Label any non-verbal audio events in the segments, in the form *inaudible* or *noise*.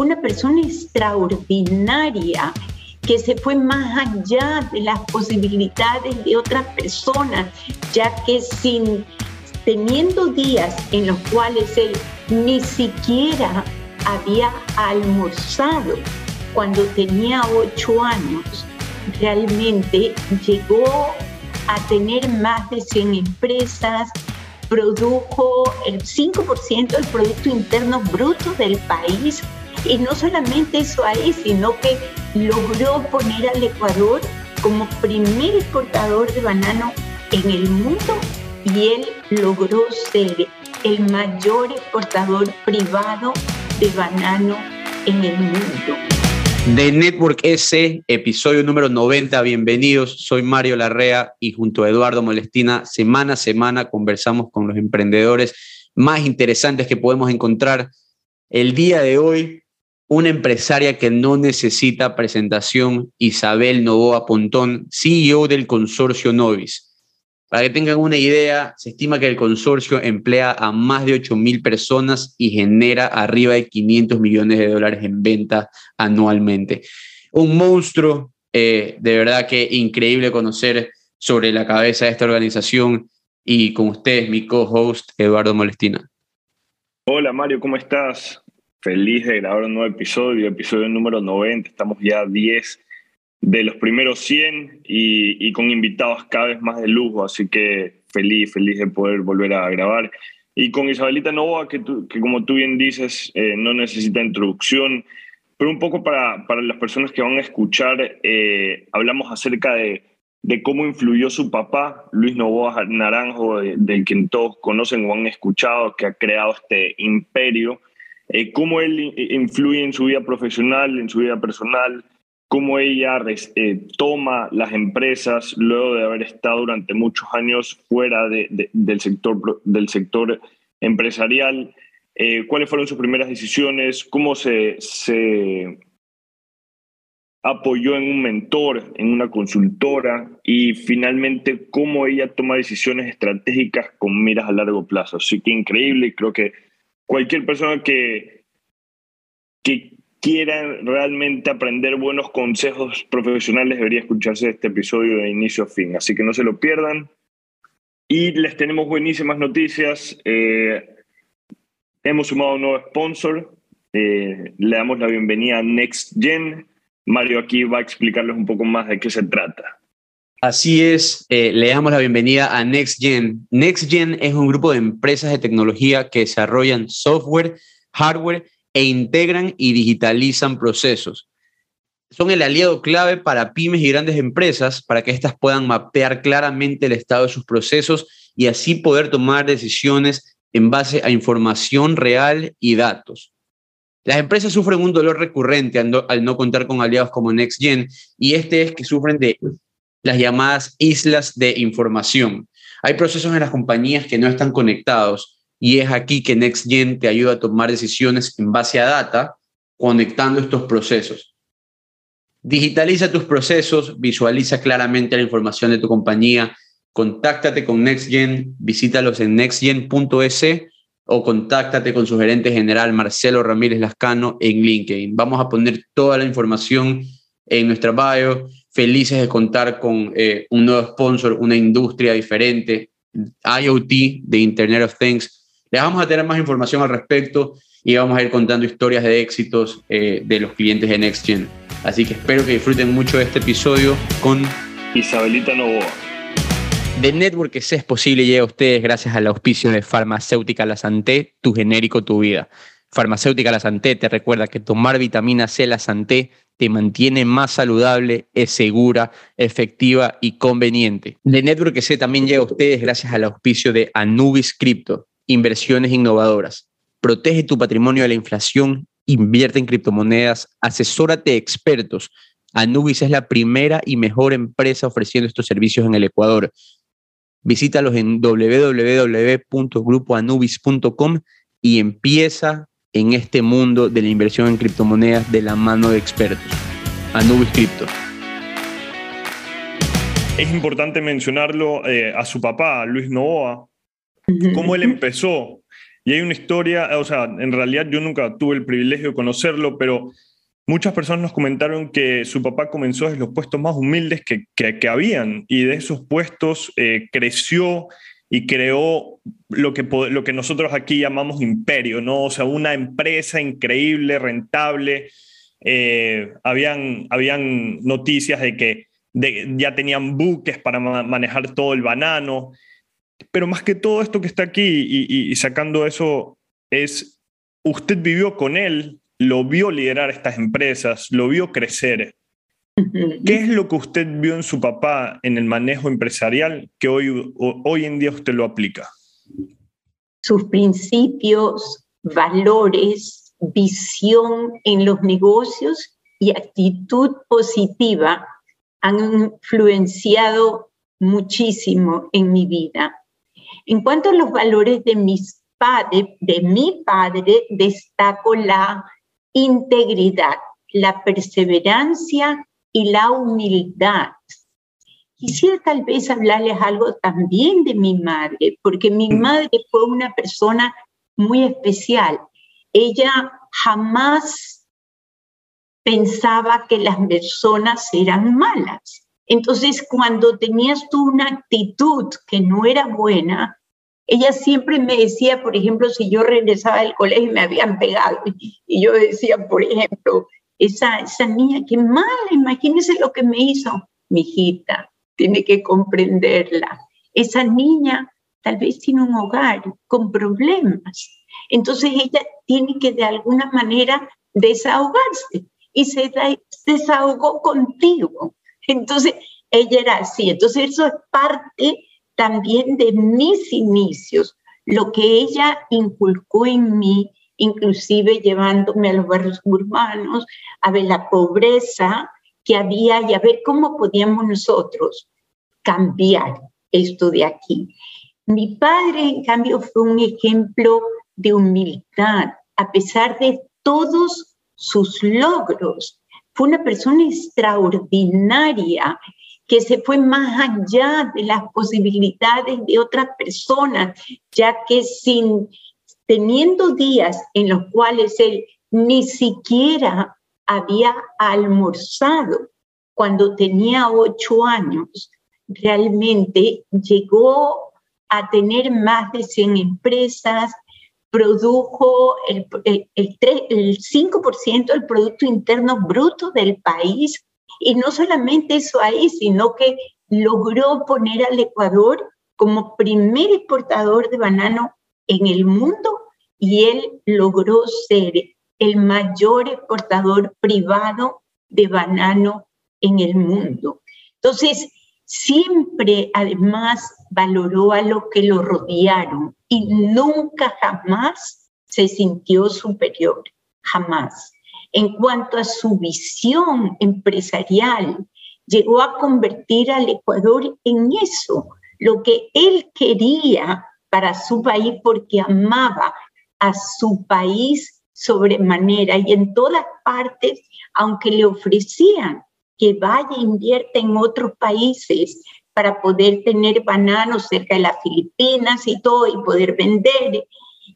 una persona extraordinaria que se fue más allá de las posibilidades de otras personas, ya que sin teniendo días en los cuales él ni siquiera había almorzado cuando tenía ocho años, realmente llegó a tener más de 100 empresas, produjo el 5% del Producto Interno Bruto del país. Y no solamente eso ahí, sino que logró poner al Ecuador como primer exportador de banano en el mundo y él logró ser el mayor exportador privado de banano en el mundo. De Network S, episodio número 90, bienvenidos. Soy Mario Larrea y junto a Eduardo Molestina, semana a semana conversamos con los emprendedores más interesantes que podemos encontrar. El día de hoy, una empresaria que no necesita presentación, Isabel Novoa Pontón, CEO del consorcio Novis. Para que tengan una idea, se estima que el consorcio emplea a más de 8.000 personas y genera arriba de 500 millones de dólares en ventas anualmente. Un monstruo, eh, de verdad que increíble conocer sobre la cabeza de esta organización y con ustedes, mi co-host Eduardo Molestina. Hola Mario, ¿cómo estás? Feliz de grabar un nuevo episodio, episodio número 90, estamos ya 10 de los primeros 100 y, con invitados cada vez más de lujo, así que feliz, feliz de poder volver a grabar. Y con Isabelita Novoa, que, que como tú bien dices, eh, no necesita introducción, pero un poco para, para las personas que van a escuchar, eh, hablamos acerca de, de, cómo influyó su papá, Luis Novoa Naranjo, del quien todos conocen o han escuchado, que ha creado este imperio, eh, cómo él influye en su vida profesional, en su vida personal, cómo ella eh, toma las empresas luego de haber estado durante muchos años fuera del, sector, del sector empresarial, eh, cuáles fueron sus primeras decisiones, cómo se, se apoyó en un mentor, en una consultora y finalmente cómo ella toma decisiones estratégicas con miras a largo plazo. Así que increíble, creo que cualquier persona que, que quieran realmente aprender buenos consejos profesionales, debería escucharse este episodio de inicio a fin. Así que no se lo pierdan. Y les tenemos buenísimas noticias. Eh, hemos sumado un nuevo sponsor. Eh, le damos la bienvenida a NextGen. Mario aquí va a explicarles un poco más de qué se trata. Así es, eh, le damos la bienvenida a NextGen. NextGen es un grupo de empresas de tecnología que desarrollan software, hardware e integran y digitalizan procesos. Son el aliado clave para pymes y grandes empresas para que éstas puedan mapear claramente el estado de sus procesos y así poder tomar decisiones en base a información real y datos. Las empresas sufren un dolor recurrente al no, al no contar con aliados como NextGen y este es que sufren de las llamadas islas de información. Hay procesos en las compañías que no están conectados y es aquí que NextGen te ayuda a tomar decisiones en base a data, conectando estos procesos. Digitaliza tus procesos, visualiza claramente la información de tu compañía, contáctate con NextGen, visítalos en nextgen.es o contáctate con su gerente general Marcelo Ramírez Lascano en LinkedIn. Vamos a poner toda la información en nuestra bio. Felices de contar con eh, un nuevo sponsor, una industria diferente, IoT, de Internet of Things, les vamos a tener más información al respecto y vamos a ir contando historias de éxitos eh, de los clientes de NextGen. Así que espero que disfruten mucho de este episodio con Isabelita Novoa. The Network que es posible llega a ustedes gracias al auspicio de Farmacéutica La Santé, tu genérico, tu vida. Farmacéutica La Santé te recuerda que tomar vitamina C La Santé te mantiene más saludable, es segura, efectiva y conveniente. The Network que también llega a ustedes gracias al auspicio de Anubis Crypto inversiones innovadoras. Protege tu patrimonio de la inflación, invierte en criptomonedas, asesórate expertos. Anubis es la primera y mejor empresa ofreciendo estos servicios en el Ecuador. Visítalos en www.grupoanubis.com y empieza en este mundo de la inversión en criptomonedas de la mano de expertos. Anubis Crypto. Es importante mencionarlo eh, a su papá, Luis Novoa, cómo él empezó. Y hay una historia, o sea, en realidad yo nunca tuve el privilegio de conocerlo, pero muchas personas nos comentaron que su papá comenzó desde los puestos más humildes que, que, habían y de esos puestos eh, creció y creó lo que, lo que nosotros aquí llamamos imperio, ¿no? O sea, una empresa increíble, rentable. Eh, habían, habían noticias de que ya tenían buques para manejar todo el banano. Pero más que todo esto que está aquí y, sacando eso, es, usted vivió con él, lo vio liderar estas empresas, lo vio crecer. *laughs* ¿Qué es lo que usted vio en su papá en el manejo empresarial que hoy, hoy en día usted lo aplica? Sus principios, valores, visión en los negocios y actitud positiva han influenciado muchísimo en mi vida. En cuanto a los valores de mis padres, de mi padre, destaco la integridad, la perseverancia y la humildad. Quisiera tal vez hablarles algo también de mi madre, porque mi mm. madre fue una persona muy especial. Ella jamás pensaba que las personas eran malas. Entonces, cuando tenías tú una actitud que no era buena, ella siempre me decía, por ejemplo, si yo regresaba del colegio y me habían pegado, y yo decía, por ejemplo, esa, esa niña, qué mala, imagínese lo que me hizo, mi hijita, tiene que comprenderla. Esa niña tal vez tiene un hogar con problemas, entonces ella tiene que de alguna manera desahogarse y se desahogó contigo. Entonces, ella era así. Entonces, eso es parte también de mis inicios, lo que ella inculcó en mí, inclusive llevándome a los barrios urbanos, a ver la pobreza que había y a ver cómo podíamos nosotros cambiar esto de aquí. Mi padre, en cambio, fue un ejemplo de humildad, a pesar de todos sus logros. Fue una persona extraordinaria que se fue más allá de las posibilidades de otras personas, ya que sin teniendo días en los cuales él ni siquiera había almorzado cuando tenía ocho años, realmente llegó a tener más de 100 empresas, produjo el, el, el, 5% del Producto Interno Bruto del país. Y no solamente eso ahí, sino que logró poner al Ecuador como primer exportador de banano en el mundo y él logró ser el mayor exportador privado de banano en el mundo. Entonces, siempre además valoró a los que lo rodearon y nunca jamás se sintió superior, jamás. En cuanto a su visión empresarial, llegó a convertir al Ecuador en eso, lo que él quería para su país porque amaba a su país sobremanera y en todas partes, aunque le ofrecían que vaya e invierta en otros países, para poder tener bananos cerca de las Filipinas y todo y poder vender.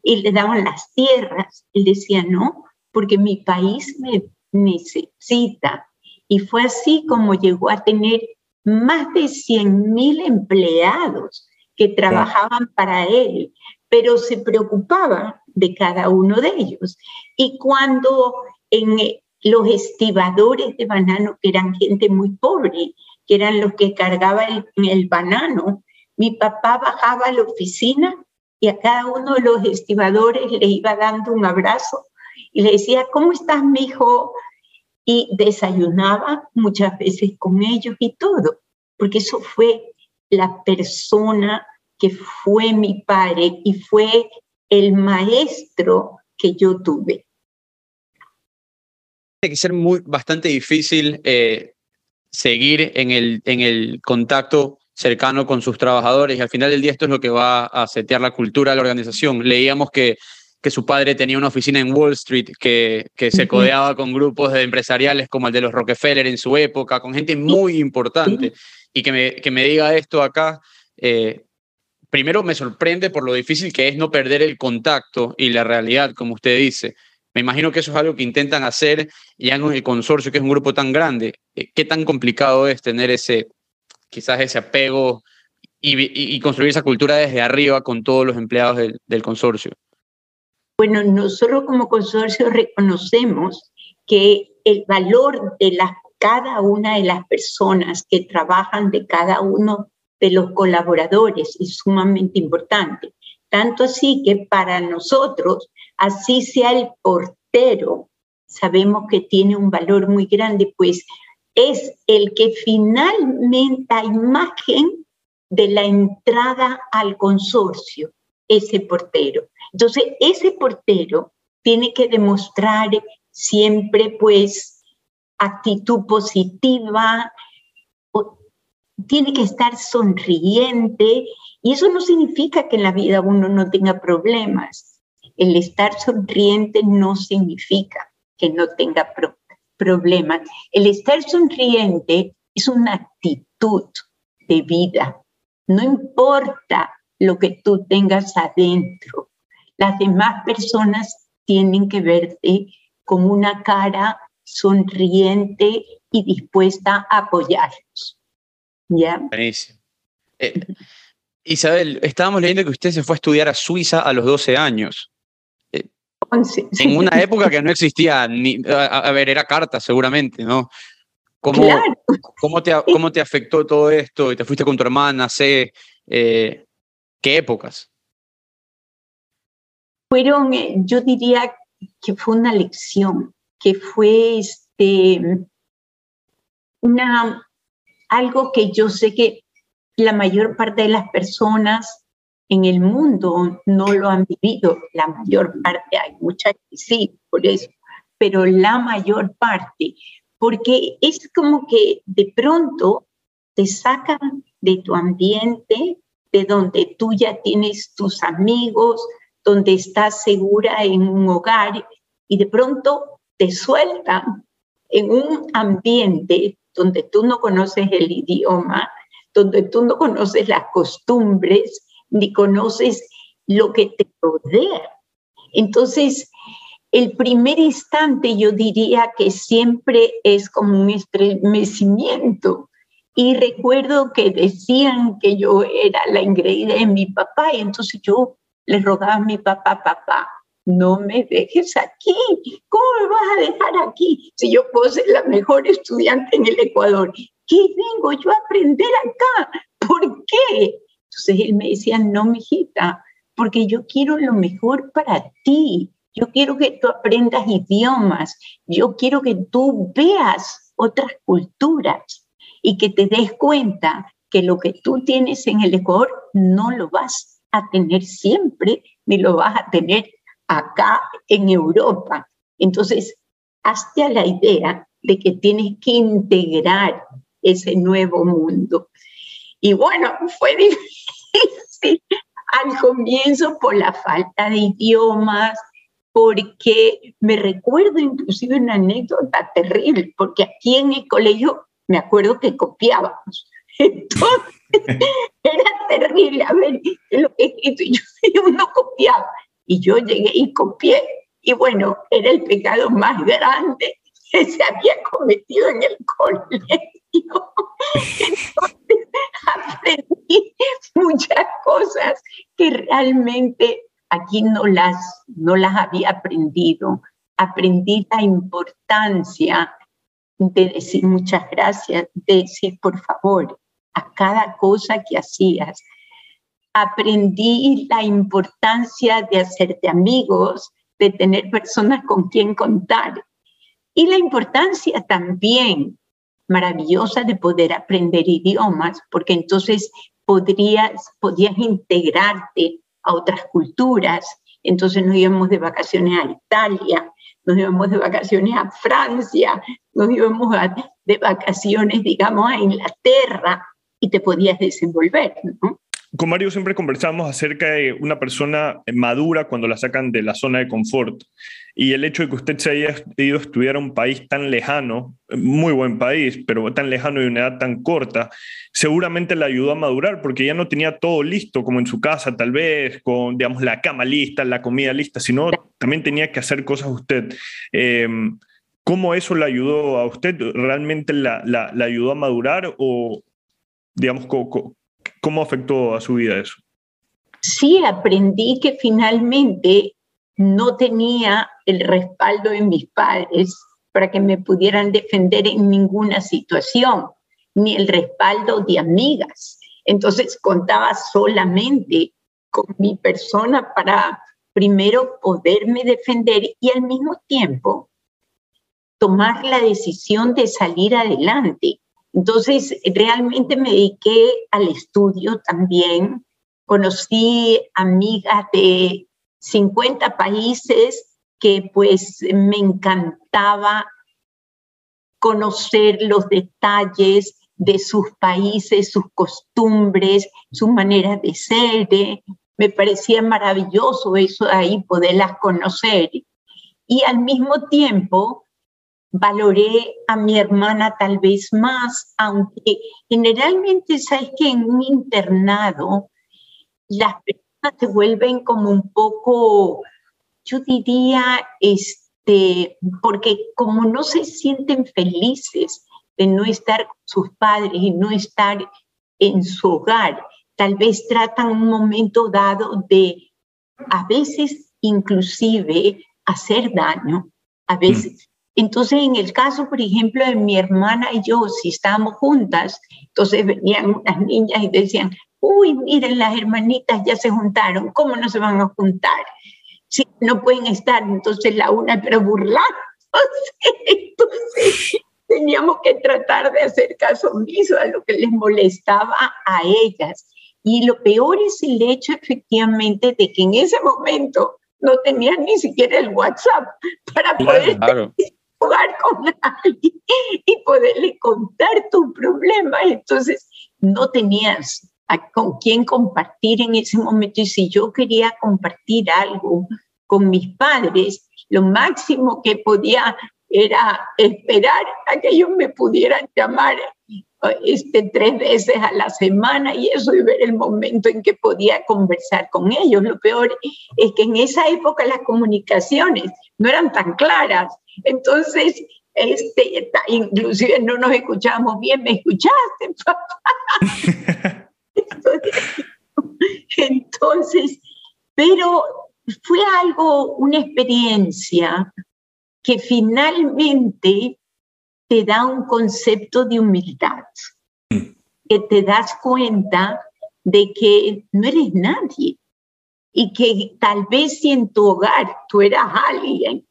Y le daban las tierras. Él decía, no, porque mi país me necesita. Y fue así como llegó a tener más de 100 mil empleados que trabajaban para él, pero se preocupaba de cada uno de ellos. Y cuando en los estibadores de banano, que eran gente muy pobre, que eran los que cargaban el, banano. Mi papá bajaba a la oficina y a cada uno de los estibadores le iba dando un abrazo y le decía, ¿cómo estás, mi hijo? Y desayunaba muchas veces con ellos y todo, porque eso fue la persona que fue mi padre y fue el maestro que yo tuve. Tiene que ser muy, bastante difícil eh, seguir en el, en el contacto cercano con sus trabajadores y al final del día esto es lo que va a setear la cultura de la organización. Leíamos que, que su padre tenía una oficina en Wall Street que, que se codeaba con grupos de empresariales como el de los Rockefeller en su época, con gente muy importante y que me, que me diga esto acá. Eh, primero me sorprende por lo difícil que es no perder el contacto y la realidad, como usted dice. Me imagino que eso es algo que intentan hacer ya en el consorcio, que es un grupo tan grande. Eh, ¿Qué tan complicado es tener ese, quizás ese apego y, construir esa cultura desde arriba con todos los empleados del, consorcio? Bueno, nosotros como consorcio reconocemos que el valor de cada una de las personas que trabajan, de cada uno de los colaboradores, es sumamente importante. Tanto así que para nosotros, así sea el portero, sabemos que tiene un valor muy grande, pues es el que finalmente a imagen de la entrada al consorcio, ese portero. Entonces, ese portero tiene que demostrar siempre, pues, actitud positiva, tiene que estar sonriente, y eso no significa que en la vida uno no tenga problemas. El estar sonriente no significa que no tenga problemas. El estar sonriente es una actitud de vida. No importa lo que tú tengas adentro. Las demás personas tienen que verte con una cara sonriente y dispuesta a apoyarlos. ¿Ya? Buenísimo. Eh, Isabel, estábamos leyendo que usted se fue a estudiar a Suiza a los 12 años. Eh, en una época que no existía, ni, a, ver, era carta seguramente, ¿no? ¿Cómo, ¿cómo, te, ¿Cómo te afectó todo esto? Y te fuiste con tu hermana, sé, eh, ¿qué épocas? Fueron, eh, yo diría que fue una lección, que fue este, una, algo que yo sé que la mayor parte de las personas en el mundo no lo han vivido, la mayor parte, hay muchas que sí, por eso, pero la mayor parte porque es como que de pronto te sacan de tu ambiente, de donde tú ya tienes tus amigos, donde estás segura en un hogar y de pronto te sueltan en un ambiente donde tú no conoces el idioma, donde tú no conoces las costumbres, ni conoces lo que te rodea. Entonces, el primer instante yo diría que siempre es como un estremecimiento. Y recuerdo que decían que yo era la engreída de mi papá y entonces yo le rogaba a mi papá, papá, no me dejes aquí. ¿Cómo me vas a dejar aquí si yo puedo ser la mejor estudiante en el Ecuador? ¿Qué vengo yo a aprender acá? ¿Por qué? Entonces él me decía, no, mijita, porque yo quiero lo mejor para ti. Yo quiero que tú aprendas idiomas, yo quiero que tú veas otras culturas y que te des cuenta que lo que tú tienes en el Ecuador no lo vas a tener siempre, ni lo vas a tener acá en Europa. Entonces, hazte a la idea de que tienes que integrar ese nuevo mundo. Y bueno, fue *laughs* difícil al comienzo por la falta de idiomas, porque me recuerdo inclusive una anécdota terrible, porque aquí en el colegio me acuerdo que copiábamos. *laughs* Entonces, *laughs* era terrible, a ver, lo que yo, yo no copiaba. Y yo llegué y copié. Y bueno, era el pecado más grande que se había cometido en el colegio. Entonces, *laughs* aprendí muchas cosas que realmente aquí no las, no las había aprendido. Aprendí la importancia de decir muchas gracias, de decir por favor a cada cosa que hacías. Aprendí la importancia de hacerte amigos, de tener personas con quien contar. Y la importancia también maravillosa de poder aprender idiomas, porque entonces podrías, podías integrarte a otras culturas. Entonces nos íbamos de vacaciones a Italia, nos íbamos de vacaciones a Francia, nos íbamos de vacaciones, digamos, a Inglaterra y te podías desenvolver. Con Mario siempre conversamos acerca de una persona madura cuando la sacan de la zona de confort. y el hecho de que usted se haya ido a estudiar a un país tan lejano, muy buen país, pero tan lejano y una edad tan corta, seguramente le ayudó a madurar porque ya no tenía todo listo como en su casa tal vez, con digamos la cama lista, la comida lista, sino también tenía que hacer cosas usted. Eh, ¿Cómo eso le ayudó a usted? ¿Realmente la, ayudó a madurar o, digamos, cómo afectó a su vida eso? Sí, aprendí que finalmente no tenía el respaldo de mis padres para que me pudieran defender en ninguna situación, ni el respaldo de amigas. Entonces contaba solamente con mi persona para primero poderme defender y al mismo tiempo tomar la decisión de salir adelante. Entonces, realmente me dediqué al estudio también. Conocí amigas de 50 países que pues me encantaba conocer los detalles de sus países, sus costumbres, su manera de ser. Me parecía maravilloso eso ahí, poderlas conocer. Y al mismo tiempo valoré a mi hermana tal vez más, aunque generalmente sabes que en un internado las personas se vuelven como un poco, yo diría, este, porque como no se sienten felices de no estar con sus padres y no estar en su hogar, tal vez tratan un momento dado de a veces inclusive hacer daño, a veces entonces, en el caso, por ejemplo, de mi hermana y yo, si estábamos juntas, entonces venían unas niñas y decían, uy, miren, las hermanitas ya se juntaron, ¿cómo no se van a juntar? Si no pueden estar, entonces la una, pero burlar. *laughs* Entonces, teníamos que tratar de hacer caso omiso a lo que les molestaba a ellas. Y lo peor es el hecho, efectivamente, de que en ese momento no tenían ni siquiera el WhatsApp para poder jugar con alguien y poderle contar tu problema. Entonces, no tenías con quién compartir en ese momento. Y si yo quería compartir algo con mis padres, lo máximo que podía era esperar a que ellos me pudieran llamar este, tres veces a la semana y eso y ver el momento en que podía conversar con ellos. Lo peor es que en esa época las comunicaciones no eran tan claras entonces, este, inclusive no nos escuchamos bien, ¿me escuchaste, *laughs* papá? Entonces, pero fue algo, una experiencia que finalmente te da un concepto de humildad, que te das cuenta de que no eres nadie y que tal vez si en tu hogar tú eras alguien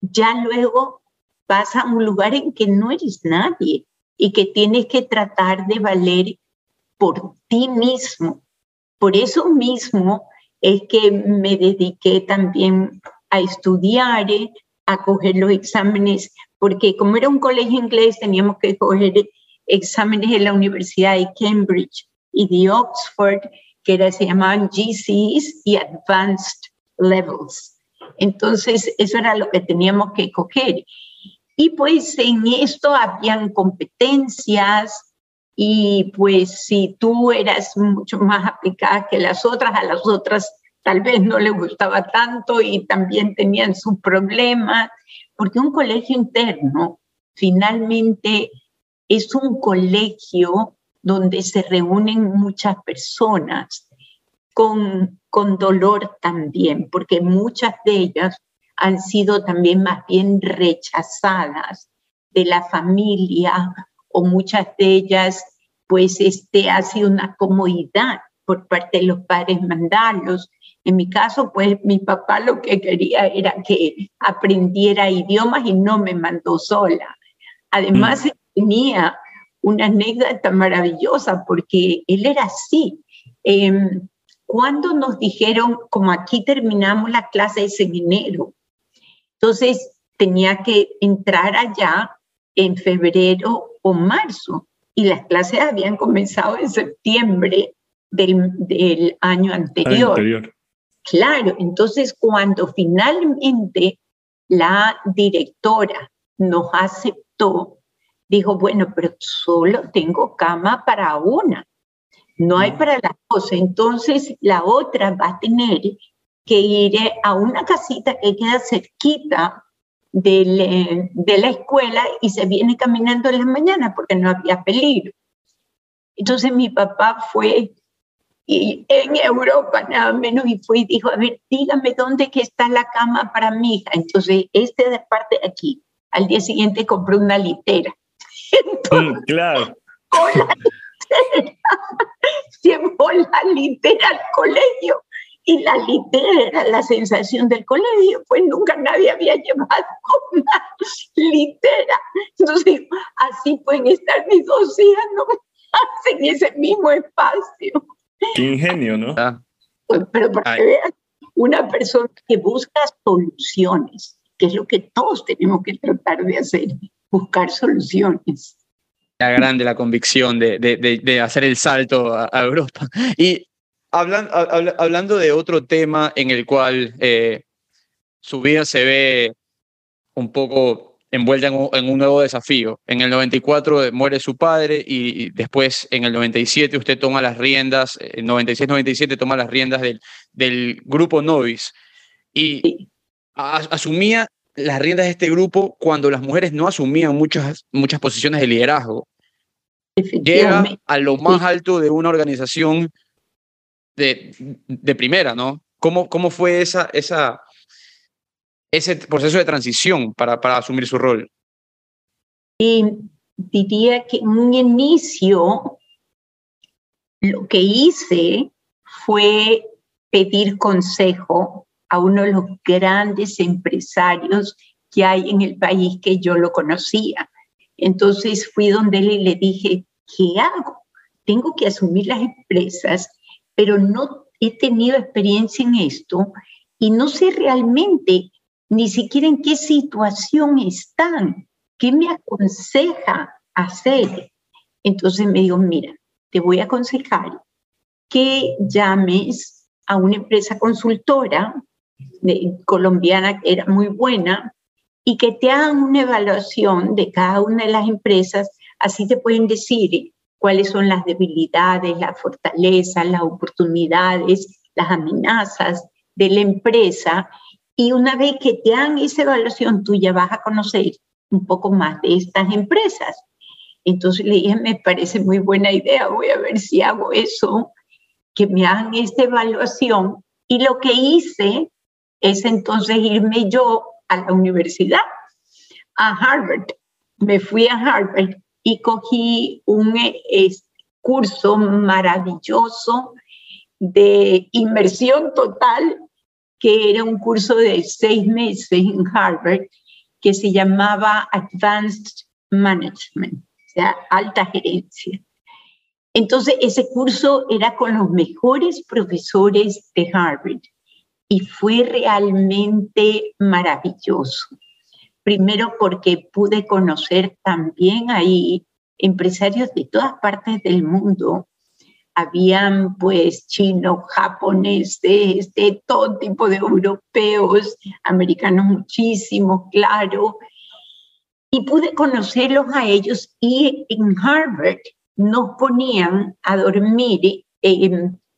ya luego vas a un lugar en que no eres nadie y que tienes que tratar de valer por ti mismo. Por eso mismo es que me dediqué también a estudiar, a coger los exámenes, porque como era un colegio inglés teníamos que coger exámenes de la Universidad de Cambridge y de Oxford, que era, se llamaban GCs y Advanced Levels. Entonces, eso era lo que teníamos que coger. Y pues en esto habían competencias y pues si tú eras mucho más aplicada que las otras, a las otras tal vez no les gustaba tanto y también tenían sus problemas, porque un colegio interno finalmente es un colegio donde se reúnen muchas personas con con dolor también, porque muchas de ellas han sido también más bien rechazadas de la familia o muchas de ellas pues este ha sido una comodidad por parte de los padres mandarlos. En mi caso, pues mi papá lo que quería era que aprendiera idiomas y no me mandó sola. Además, mm. tenía una anécdota maravillosa porque él era así. Em, cuando nos dijeron, como aquí terminamos la clase en enero, entonces tenía que entrar allá en febrero o marzo y las clases habían comenzado en septiembre del, año anterior. Claro, entonces cuando finalmente la directora nos aceptó, dijo, bueno, pero solo tengo cama para una, no hay para las dos. Entonces la otra va a tener que ir a una casita que queda cerquita de, de la escuela y se viene caminando en la mañana porque no había peligro. Entonces mi papá fue y en Europa nada menos y fue y dijo, a ver, dígame dónde que está la cama para mi hija. Entonces, este de parte de aquí. Al día siguiente compré una litera. *laughs* Mm, claro. Con la litera, *laughs* llevó la litera al colegio y la litera era la sensación del colegio, pues nunca nadie había llevado una litera. Entonces, así pueden estar mis dos hijas, no *laughs* en ese mismo espacio. Qué ingenio, ¿no? Ah. Pero para que vean, una persona que busca soluciones, que es lo que todos tenemos que tratar de hacer, buscar soluciones. La grande la convicción de, de, de, hacer el salto a, Europa. Y hablando, hablando de otro tema en el cual eh, su vida se ve un poco envuelta en un, nuevo desafío. En el 94 muere su padre y, después en el 97 usted toma las riendas, en 96-97 toma las riendas del, del grupo Novis y asumía las riendas de este grupo cuando las mujeres no asumían muchas, muchas posiciones de liderazgo. Llega a lo más alto de una organización de, de primera, ¿no? ¿Cómo, cómo fue esa, esa, ese proceso de transición para, para asumir su rol? Y diría que en un inicio lo que hice fue pedir consejo a uno de los grandes empresarios que hay en el país que yo lo conocía. Entonces fui donde él y le dije, ¿qué hago? Tengo que asumir las empresas, pero no he tenido experiencia en esto y no sé realmente ni siquiera en qué situación están, qué me aconseja hacer. Entonces me digo, mira, te voy a aconsejar que llames a una empresa consultora colombiana que era muy buena y que te hagan una evaluación de cada una de las empresas, así te pueden decir cuáles son las debilidades, las fortalezas, las oportunidades, las amenazas de la empresa y una vez que te hagan esa evaluación, tú ya vas a conocer un poco más de estas empresas. Entonces le dije, me parece muy buena idea, voy a ver si hago eso, que me hagan esta evaluación. Y lo que hice es entonces irme yo a la universidad, a Harvard. Me fui a Harvard y cogí un curso maravilloso de inmersión total que era un curso de seis meses en Harvard que se llamaba Advanced Management, o sea, alta gerencia. Entonces, ese curso era con los mejores profesores de Harvard y fue realmente maravilloso. Primero porque pude conocer también ahí empresarios de todas partes del mundo habían pues chinos, japoneses, de todo tipo de europeos, americanos muchísimos, claro. Y pude conocerlos a ellos y en Harvard nos ponían a dormir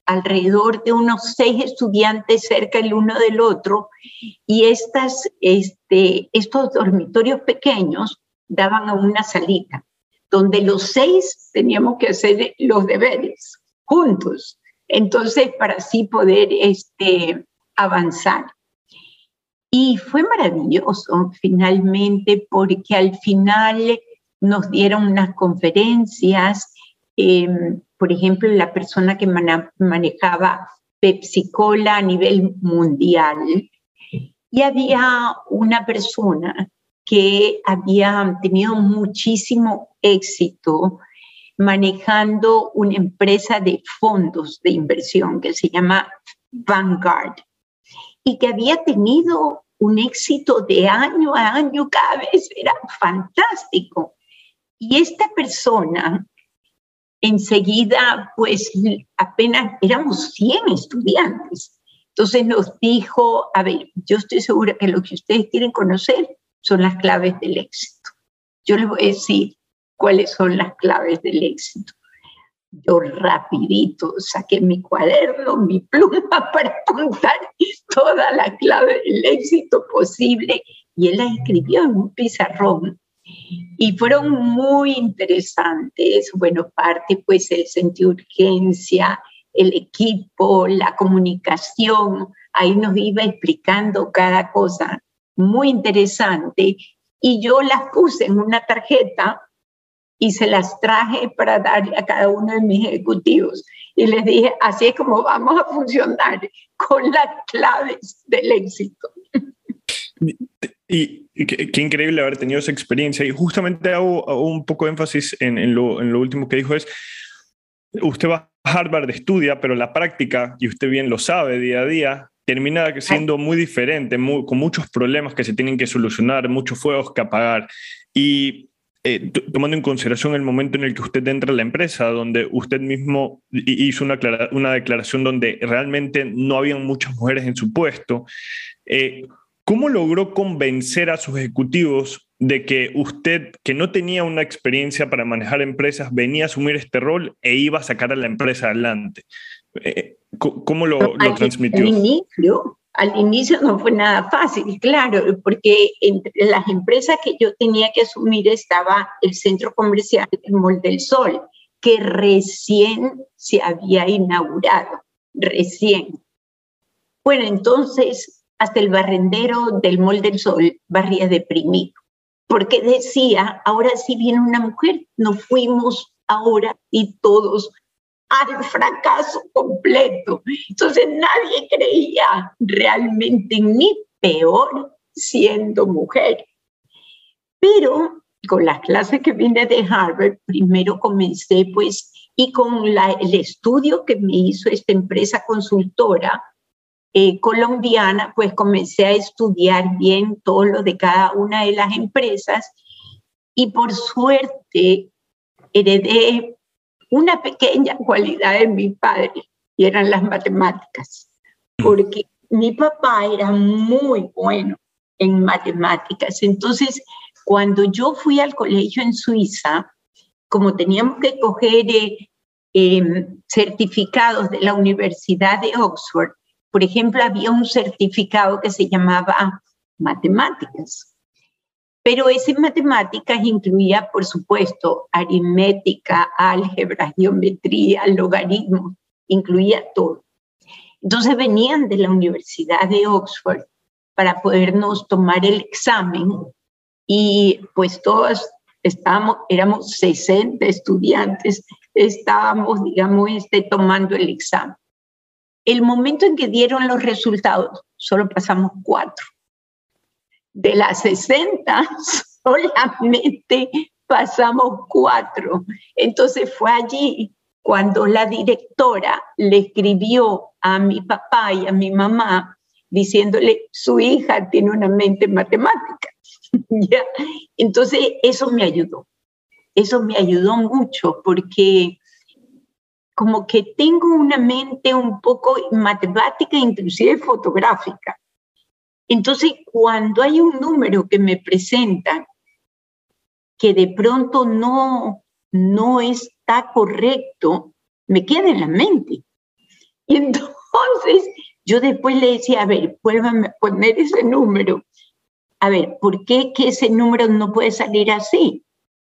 alrededor de unos seis estudiantes cerca el uno del otro y estas, este, estos dormitorios pequeños daban a una salita donde los seis teníamos que hacer los deberes juntos. Entonces, para así poder este, avanzar. Y fue maravilloso finalmente porque al final nos dieron unas conferencias, em, por ejemplo, la persona que manejaba Pepsi Cola a nivel mundial. Y había una persona que había tenido muchísimo éxito manejando una empresa de fondos de inversión que se llama Vanguard y que había tenido un éxito de año a año, cada vez era fantástico. Y esta persona, enseguida, pues apenas éramos 100 estudiantes. Entonces nos dijo, a ver, yo estoy segura que lo que ustedes quieren conocer son las claves del éxito. Yo les voy a decir cuáles son las claves del éxito. Yo rapidito saqué mi cuaderno, mi pluma *laughs* para apuntar toda la clave del éxito posible y él la escribió en un pizarrón. Y fueron muy interesantes, bueno, parte pues el sentido de urgencia, el equipo, la comunicación, ahí nos iba explicando cada cosa muy interesante y yo las puse en una tarjeta y se las traje para darle a cada uno de mis ejecutivos. Y les dije, así es como vamos a funcionar con las claves del éxito. Y, qué, increíble haber tenido esa experiencia. Y justamente hago, un poco de énfasis en, lo, en, lo, último que dijo, es, usted va a Harvard, estudia, pero la práctica, y usted bien lo sabe día a día, termina siendo muy diferente, con muchos problemas que se tienen que solucionar, muchos fuegos que apagar. Y eh, tomando en consideración el momento en el que usted entra a la empresa, donde usted mismo hizo una, una declaración donde realmente no habían muchas mujeres en su puesto, eh, ¿cómo logró convencer a sus ejecutivos de que usted, que no tenía una experiencia para manejar empresas, venía a asumir este rol e iba a sacar a la empresa adelante? Eh, ¿Cómo lo, lo transmitió? Al inicio no fue nada fácil, claro, porque entre las empresas que yo tenía que asumir estaba el centro comercial El Mall del Sol, que recién se había inaugurado, recién. Bueno, entonces hasta el barrendero del Mall del Sol barría deprimido, porque decía, ahora sí viene una mujer, nos fuimos ahora y todos al fracaso completo. Entonces nadie creía realmente en mí, peor siendo mujer. Pero con las clases que vine de Harvard, primero comencé pues, y con el estudio que me hizo esta empresa consultora eh, colombiana, pues comencé a estudiar bien todo lo de cada una de las empresas y por suerte heredé una pequeña cualidad de mi padre y eran las matemáticas, mm. porque mi papá era muy bueno en matemáticas. Entonces, cuando yo fui al colegio en Suiza, como teníamos que coger eh, em, certificados de la Universidad de Oxford, por ejemplo, había un certificado que se llamaba matemáticas. Pero ese matemáticas incluía, por supuesto, aritmética, álgebra, geometría, logaritmos, incluía todo. Entonces venían de la Universidad de Oxford para podernos tomar el examen y pues todos estábamos, éramos 60 estudiantes, estábamos, digamos, este, tomando el examen. El momento en que dieron los resultados, solo pasamos cuatro de las 60, *laughs* solamente pasamos cuatro. Entonces fue allí cuando la directora le escribió a mi papá y a mi mamá diciéndole, su hija tiene una mente matemática. *laughs* ¿Ya? Entonces eso me ayudó, eso me ayudó mucho porque como que tengo una mente un poco matemática, inclusive fotográfica. Entonces, cuando hay un número que me presentan que de pronto no, no está correcto, me queda en la mente. Y *laughs* entonces yo después le decía, a ver, vuélvame a poner ese número. A ver, ¿por qué que ese número no puede salir así?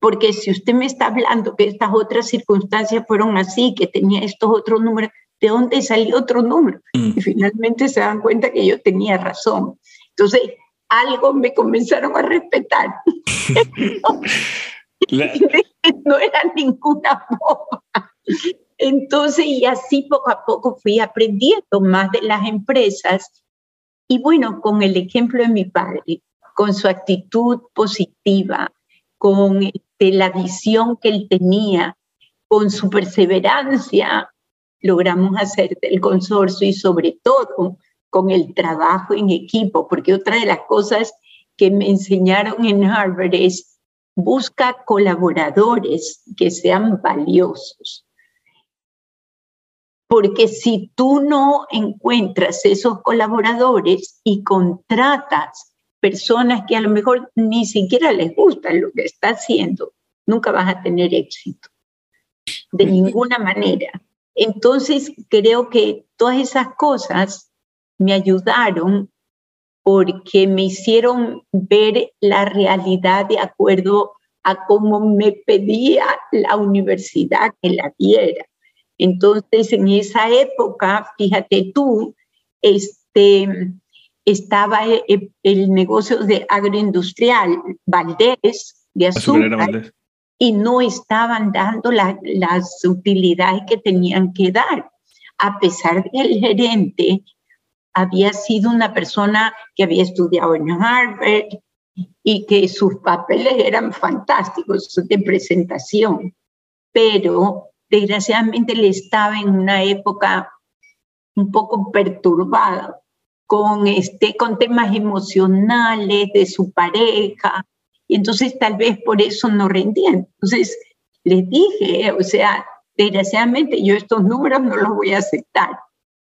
Porque si usted me está hablando que estas otras circunstancias fueron así, que tenía estos otros números, ¿de dónde salió otro número? Mm. Y finalmente se dan cuenta que yo tenía razón. Entonces, algo me comenzaron a respetar. *laughs* *laughs* no era ninguna boba. Entonces, y así poco a poco fui aprendiendo más de las empresas. Y bueno, con el ejemplo de mi padre, con su actitud positiva, con este, la visión que él tenía, con su perseverancia, logramos hacer del consorcio y sobre todo con el trabajo en equipo, porque otra de las cosas que me enseñaron en Harvard es busca colaboradores que sean valiosos. porque si tú no encuentras esos colaboradores y contratas personas que a lo mejor ni siquiera les gusta lo que está haciendo, nunca vas a tener éxito, de ninguna manera. Entonces, creo que todas esas cosas me ayudaron porque me hicieron ver la realidad de acuerdo a cómo me pedía la universidad que la diera. Entonces, en esa época, fíjate tú, este, estaba el, negocio de agroindustrial Valdés, de azúcar, y no estaban dando las utilidades que tenían que dar, a pesar de que el gerente había sido una persona que había estudiado en Harvard y que sus papeles eran fantásticos de presentación, pero desgraciadamente él estaba en una época un poco perturbada con, este, con temas emocionales de su pareja, entonces tal vez por eso no rendían. Entonces les dije, o sea, desgraciadamente yo estos números no los voy a aceptar,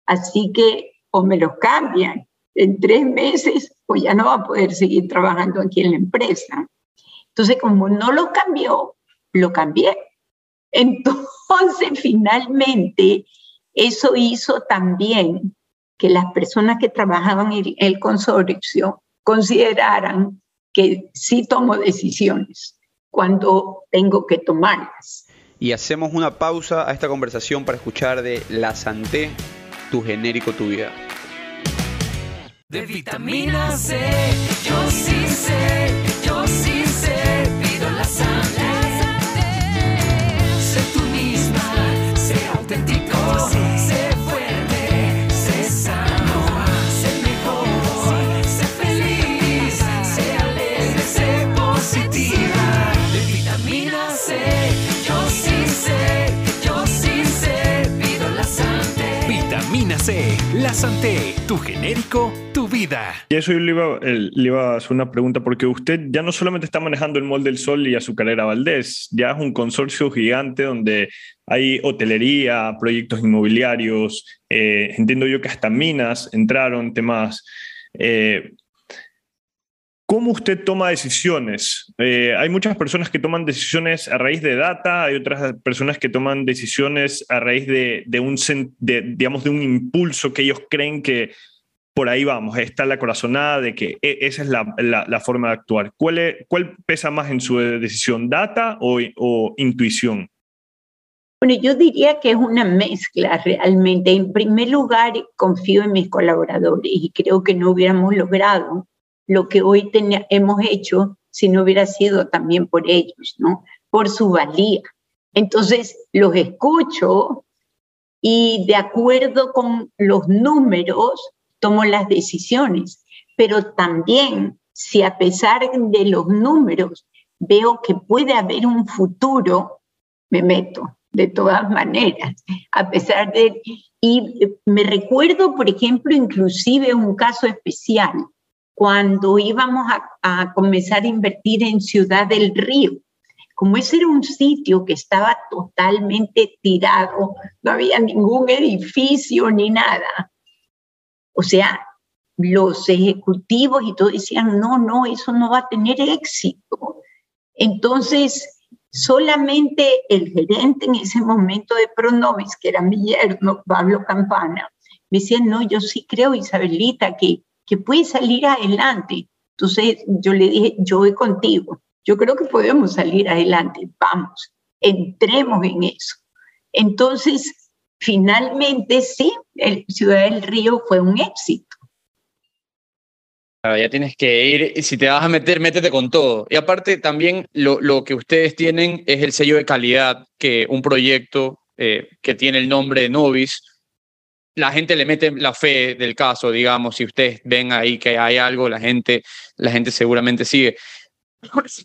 así que o me los cambian en tres meses o ya no va a poder seguir trabajando aquí en la empresa. Entonces, como no lo cambió, lo cambié. Entonces, *laughs* finalmente, eso hizo también que las personas que trabajaban en el consorcio consideraran que sí tomo decisiones cuando tengo que tomarlas. Y hacemos una pausa a esta conversación para escuchar de La Santé, tu genérico, tu vida. De vitamina C, yo sí sé, yo sí la Santé, tu genérico, tu vida. Y eso yo le iba, el- le iba a hacer una pregunta, porque usted ya no solamente está manejando el Mall del Sol y Azucarera Valdés, ya es un consorcio gigante donde hay hotelería, proyectos inmobiliarios, eh, entiendo yo que hasta minas entraron, temas. eh, ¿Cómo usted toma decisiones? Eh, hay muchas personas que toman decisiones a raíz de data, hay otras personas que toman decisiones a raíz de, de un, de, digamos, de un impulso que ellos creen que por ahí vamos, está la corazonada de que e- esa es la, la- la forma de actuar. ¿Cuál, es- ¿Cuál pesa más en su decisión, data o, o intuición? Bueno, yo diría que es una mezcla realmente. En primer lugar, confío en mis colaboradores y creo que no hubiéramos logrado lo que hoy hemos hecho si no hubiera sido también por ellos, ¿no? Por su valía. Entonces, los escucho y de acuerdo con los números tomo las decisiones, pero también si a pesar de los números veo que puede haber un futuro, me meto de todas maneras, a pesar de... Y me recuerdo, por ejemplo, inclusive un caso especial, cuando íbamos a, a comenzar a invertir en Ciudad del Río. Como ese era un sitio que estaba totalmente tirado, no había ningún edificio ni nada. O sea, los ejecutivos y todo decían, no, no, eso no va a tener éxito. Entonces, solamente el gerente en ese momento de Pronovis, que era mi yerno, Pablo Campana, me decía, no, yo sí creo, Isabelita, que, que puede salir adelante. Entonces yo le dije, yo voy contigo, yo creo que podemos salir adelante, vamos, entremos en eso. Entonces, finalmente sí, el Ciudad del Río fue un éxito. Ya tienes que ir, si te vas a meter, métete con todo. Y aparte también lo, lo que ustedes tienen es el sello de calidad que un proyecto eh, que tiene el nombre de Novis, la gente le mete la fe del caso, digamos, si ustedes ven ahí que hay algo, la gente, la gente seguramente sigue.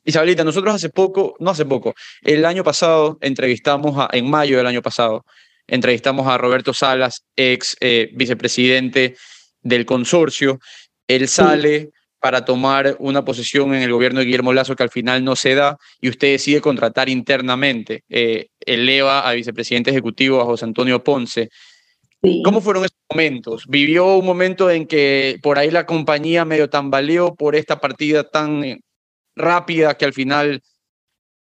Isabelita, nosotros hace poco, no hace poco, el año pasado entrevistamos, a, en mayo del año pasado, entrevistamos a Roberto Salas, ex eh, vicepresidente del consorcio. Él sale para tomar una posición en el gobierno de Guillermo Lazo que al final no se da y usted decide contratar internamente. Eh, eleva a vicepresidente ejecutivo a José Antonio Ponce. Sí. ¿Cómo fueron esos momentos? ¿Vivió un momento en que por ahí la compañía medio tambaleó por esta partida tan eh, rápida que al final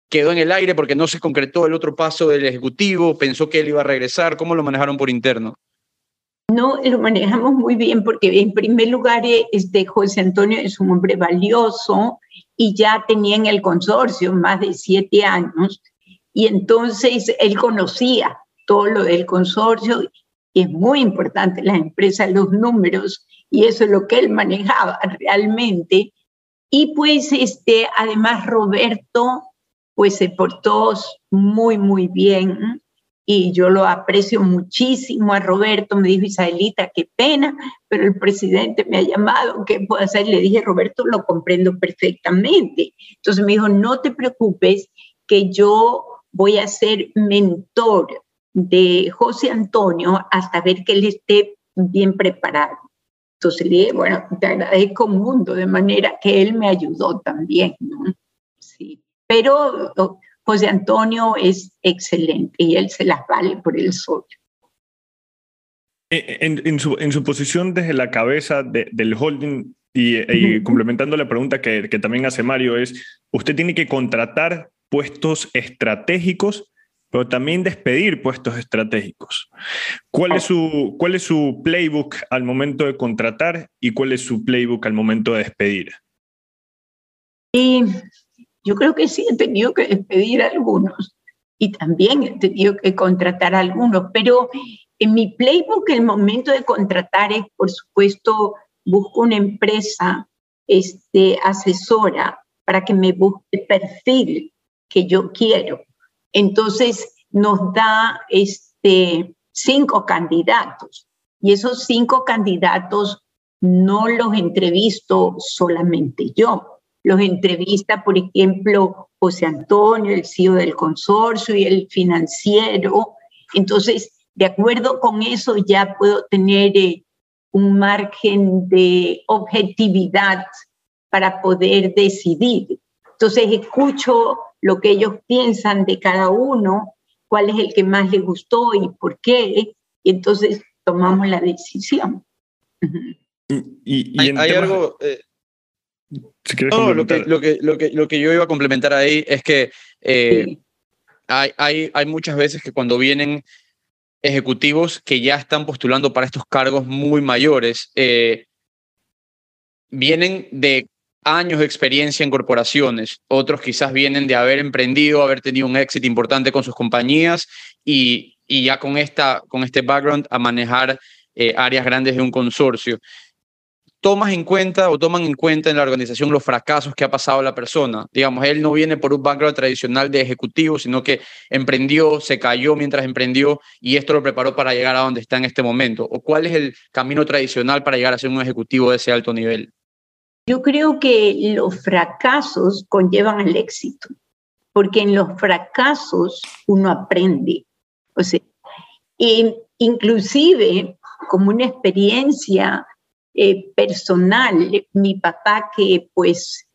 quedó en el aire porque no se concretó el otro paso del ejecutivo? ¿Pensó que él iba a regresar? ¿Cómo lo manejaron por interno? No, lo manejamos muy bien porque en primer lugar eh, este José Antonio es un hombre valioso y ya tenía en el consorcio más de siete años y entonces él conocía todo lo del consorcio es muy importante la empresa, los números y eso es lo que él manejaba realmente. Y pues este, además Roberto pues se portó muy, muy bien y yo lo aprecio muchísimo a Roberto. Me dijo Isabelita, qué pena, pero el presidente me ha llamado, ¿qué puedo hacer? Le dije, Roberto, lo comprendo perfectamente. Entonces me dijo, no te preocupes, que yo voy a ser mentor de José Antonio hasta ver que él esté bien preparado. Entonces le dije, bueno, te agradezco un mundo, de manera que él me ayudó también, ¿no? Sí, pero José Antonio es excelente y él se las vale por el solo. Eh, En, en su, en su posición desde la cabeza de- del holding y, y Ujú. complementando la pregunta que, que también hace Mario es, usted tiene que contratar puestos estratégicos, pero también despedir puestos estratégicos. ¿Cuál es, su, ¿Cuál es su playbook al momento de contratar y cuál es su playbook al momento de despedir? Y yo creo que sí he tenido que despedir a algunos y también he tenido que contratar a algunos, pero en mi playbook el momento de contratar es, por supuesto, busco una empresa este, asesora para que me busque el perfil que yo quiero. Entonces nos da este, cinco candidatos y esos cinco candidatos no los entrevisto solamente yo los entrevista, por ejemplo, José Antonio, el CEO del consorcio y el financiero. Entonces, de acuerdo con eso, ya puedo tener eh, un margen de objetividad para poder decidir. Entonces, escucho lo que ellos piensan de cada uno, cuál es el que más les gustó y por qué, y entonces tomamos la decisión. Y, y Hay, algo... eh, si no, lo que, lo, que, lo, que, lo que yo iba a complementar ahí es que eh, Sí. hay, hay, hay muchas veces que cuando vienen ejecutivos que ya están postulando para estos cargos muy mayores, eh, vienen de años de experiencia en corporaciones, otros quizás vienen de haber emprendido, haber tenido un éxito importante con sus compañías y, y ya con, esta, con este background a manejar eh, áreas grandes de un consorcio. ¿Tomas en cuenta o toman en cuenta en la organización los fracasos que ha pasado la persona? Digamos, él no viene por un background tradicional de ejecutivo, sino que emprendió, se cayó mientras emprendió y esto lo preparó para llegar a donde está en este momento. ¿O cuál es el camino tradicional para llegar a ser un ejecutivo de ese alto nivel? Yo creo que los fracasos conllevan al éxito, porque en los fracasos uno aprende. O sea, e inclusive como una experiencia eh, personal, mi papá que pues,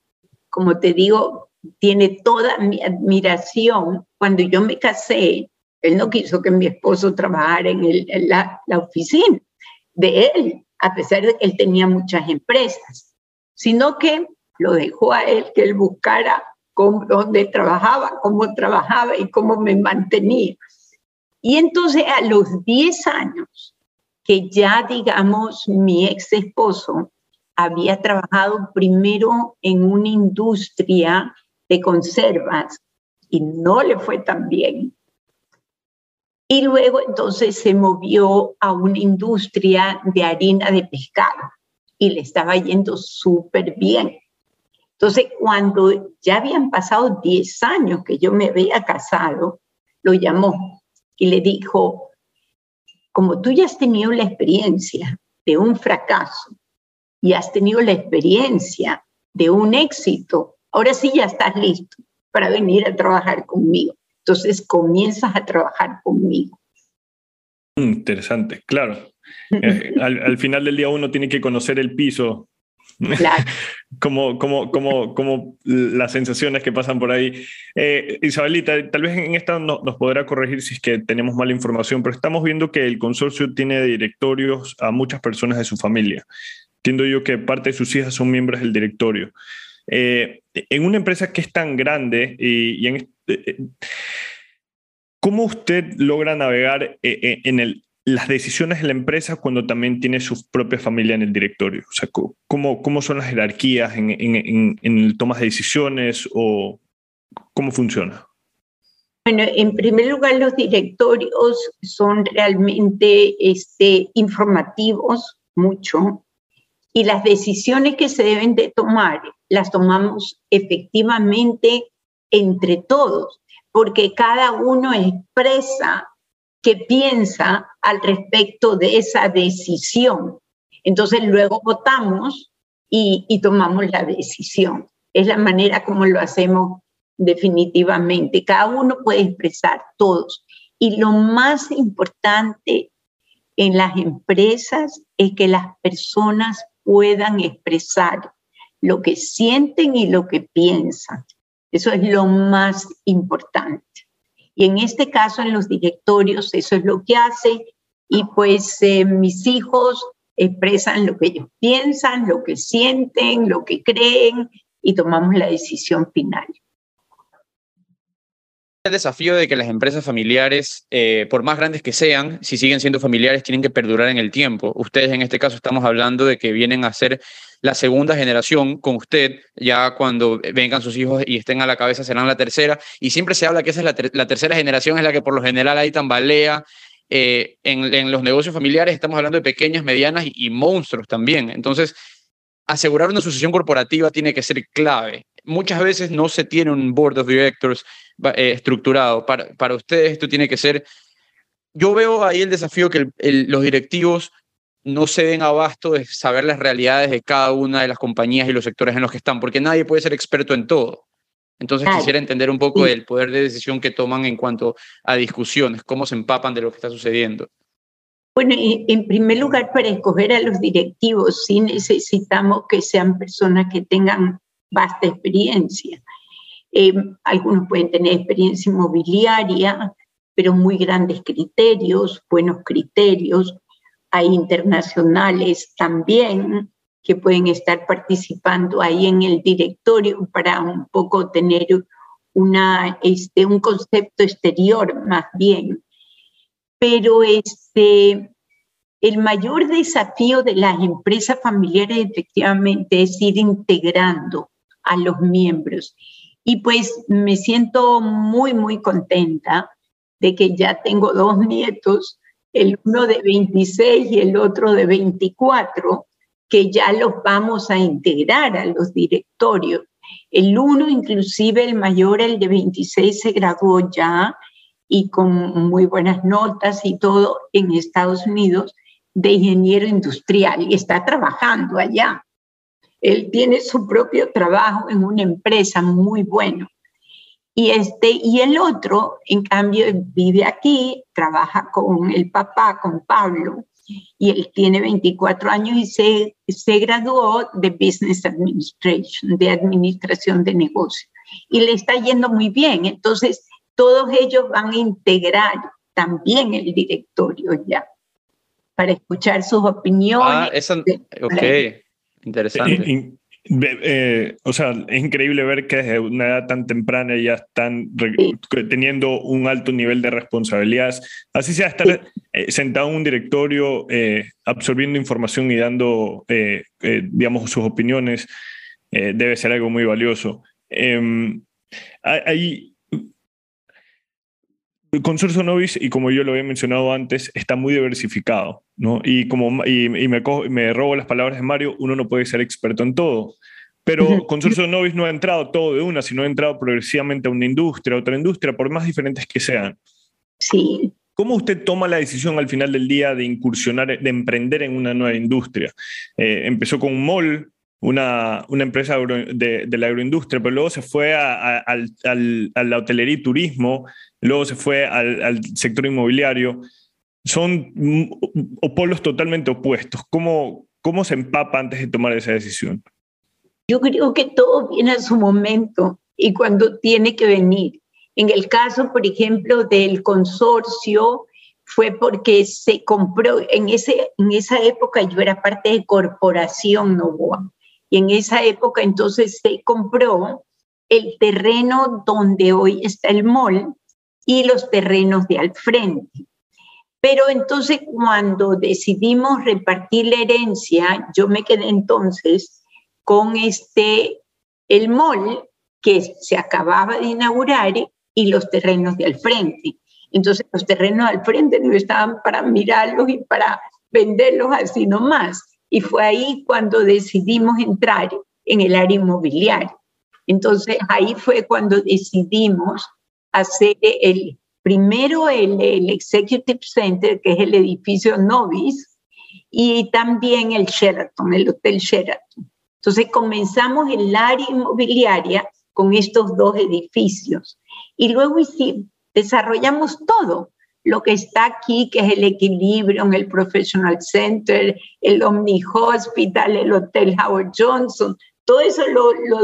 como te digo, tiene toda mi admiración, cuando yo me casé, él no quiso que mi esposo trabajara en, el, en la, la oficina de él, a pesar de que él tenía muchas empresas sino que lo dejó a él que él buscara dónde trabajaba, cómo trabajaba y cómo me mantenía. Y entonces a los 10 años, que ya digamos mi ex esposo había trabajado primero en una industria de conservas y no le fue tan bien. Y luego entonces se movió a una industria de harina de pescado y le estaba yendo súper bien. Entonces, cuando ya habían pasado 10 años que yo me había casado, lo llamó y le dijo, como tú ya has tenido la experiencia de un fracaso y has tenido la experiencia de un éxito, ahora sí ya estás listo para venir a trabajar conmigo. Entonces comienzas a trabajar conmigo. Interesante, claro. *laughs* Eh, al, al, final del día uno tiene que conocer el piso Claro. *laughs* como, como, como, como las sensaciones que pasan por ahí. Eh, Isabelita, tal vez en esta no- nos podrá corregir si es que tenemos mala información, pero estamos viendo que el consorcio tiene directorios a muchas personas de su familia. Entiendo yo que parte de sus hijas son miembros del directorio. Eh, en una empresa que es tan grande y, y en, ¿cómo usted logra navegar en el, las decisiones de la empresa cuando también tiene su propia familia en el directorio? O sea, ¿cómo, cómo son las jerarquías en, en, en, tomas de decisiones o cómo funciona? Bueno, en primer lugar, los directorios son realmente este, informativos mucho y las decisiones que se deben de tomar las tomamos efectivamente entre todos, porque cada uno expresa qué piensa al respecto de esa decisión. Entonces luego votamos y, y tomamos la decisión. Es la manera como lo hacemos definitivamente. Cada uno puede expresar todos. Y lo más importante en las empresas es que las personas puedan expresar lo que sienten y lo que piensan. Eso es lo más importante. Y en este caso, en los directorios, eso es lo que hace. Y pues eh, mis hijos expresan lo que ellos piensan, lo que sienten, lo que creen y tomamos la decisión final. El desafío de que las empresas familiares, eh, por más grandes que sean, si siguen siendo familiares, tienen que perdurar en el tiempo. Ustedes en este caso estamos hablando de que vienen a ser la segunda generación con usted, ya cuando vengan sus hijos y estén a la cabeza serán la tercera, y siempre se habla que esa es la, ter la tercera generación, es la que por lo general ahí tambalea. Eh, en, en, los negocios familiares estamos hablando de pequeñas, medianas y, y monstruos también. Entonces, asegurar una sucesión corporativa tiene que ser clave. Muchas veces no se tiene un board of directors eh, estructurado. Para, para ustedes esto tiene que ser... Yo veo ahí el desafío que el, el, los directivos no se den abasto de saber las realidades de cada una de las compañías y los sectores en los que están, porque nadie puede ser experto en todo. Entonces Claro. quisiera entender un poco Sí. del poder de decisión que toman en cuanto a discusiones, cómo se empapan de lo que está sucediendo. Bueno, en primer lugar, para escoger a los directivos, sí necesitamos que sean personas que tengan vasta experiencia. Eh, algunos pueden tener experiencia inmobiliaria, pero muy grandes criterios, buenos criterios. Hay internacionales también que pueden estar participando ahí en el directorio para un poco tener una, este, un concepto exterior más bien pero este, el mayor desafío de las empresas familiares efectivamente es ir integrando a los miembros. Y pues me siento muy, muy contenta de que ya tengo dos nietos, el uno de 26 y el otro de 24, que ya los vamos a integrar a los directorios. El uno, inclusive el mayor, el de 26, se graduó ya y con muy buenas notas y todo en Estados Unidos de ingeniero industrial y está trabajando allá. Él tiene su propio trabajo en una empresa muy bueno. Y, este, y el otro, en cambio, vive aquí, trabaja con el papá, con Pablo, y él tiene 24 años y se, se graduó de Business Administration, de Administración de Negocios. Y le está yendo muy bien. Entonces, todos ellos van a integrar también el directorio ya, para escuchar sus opiniones. Ah, esa, ok, interesante. Eh, eh, o sea, es increíble ver que desde una edad tan temprana ya están teniendo un alto nivel de responsabilidades. Así sea, estar eh, sentado en un directorio, eh, absorbiendo información y dando, eh, digamos, sus opiniones, eh, debe ser algo muy valioso. Em, hay, el consorcio Novis, y como yo lo había mencionado antes, está muy diversificado, ¿no? Y, como, y, y me, cojo, me, robo las palabras de Mario, uno no puede ser experto en todo. Pero Consorcio Novis no ha entrado todo de una, sino ha entrado progresivamente a una industria, a otra industria, por más diferentes que sean. Sí. ¿Cómo usted toma la decisión al final del día de incursionar, de emprender en una nueva industria? Eh, empezó con un mall, una, una empresa de, de, la agroindustria, pero luego se fue a, a, al, al, a la hotelería y turismo, luego se fue al, al sector inmobiliario. Son polos totalmente opuestos. ¿Cómo, ¿Cómo se empapa antes de tomar esa decisión? Yo creo que todo viene a su momento y cuando tiene que venir. En el caso, por ejemplo, del consorcio, fue porque se compró, en, ese, en esa época yo era parte de Corporación Novoa, y en esa época entonces se compró el terreno donde hoy está el mall y los terrenos de al frente. Pero entonces cuando decidimos repartir la herencia, yo me quedé entonces con este, el mall que se acababa de inaugurar y los terrenos de al frente. Entonces los terrenos al frente no estaban para mirarlos y para venderlos así nomás. Y fue ahí cuando decidimos entrar en el área inmobiliaria. Entonces ahí fue cuando decidimos hacer el primero el, el Executive Center, que es el edificio Novis, y también el Sheraton, el Hotel Sheraton. Entonces comenzamos el área inmobiliaria con estos dos edificios. Y luego desarrollamos todo lo que está aquí, que es el equilibrio en el Professional Center, el Omni Hospital, el Hotel Howard Johnson, todo eso lo, lo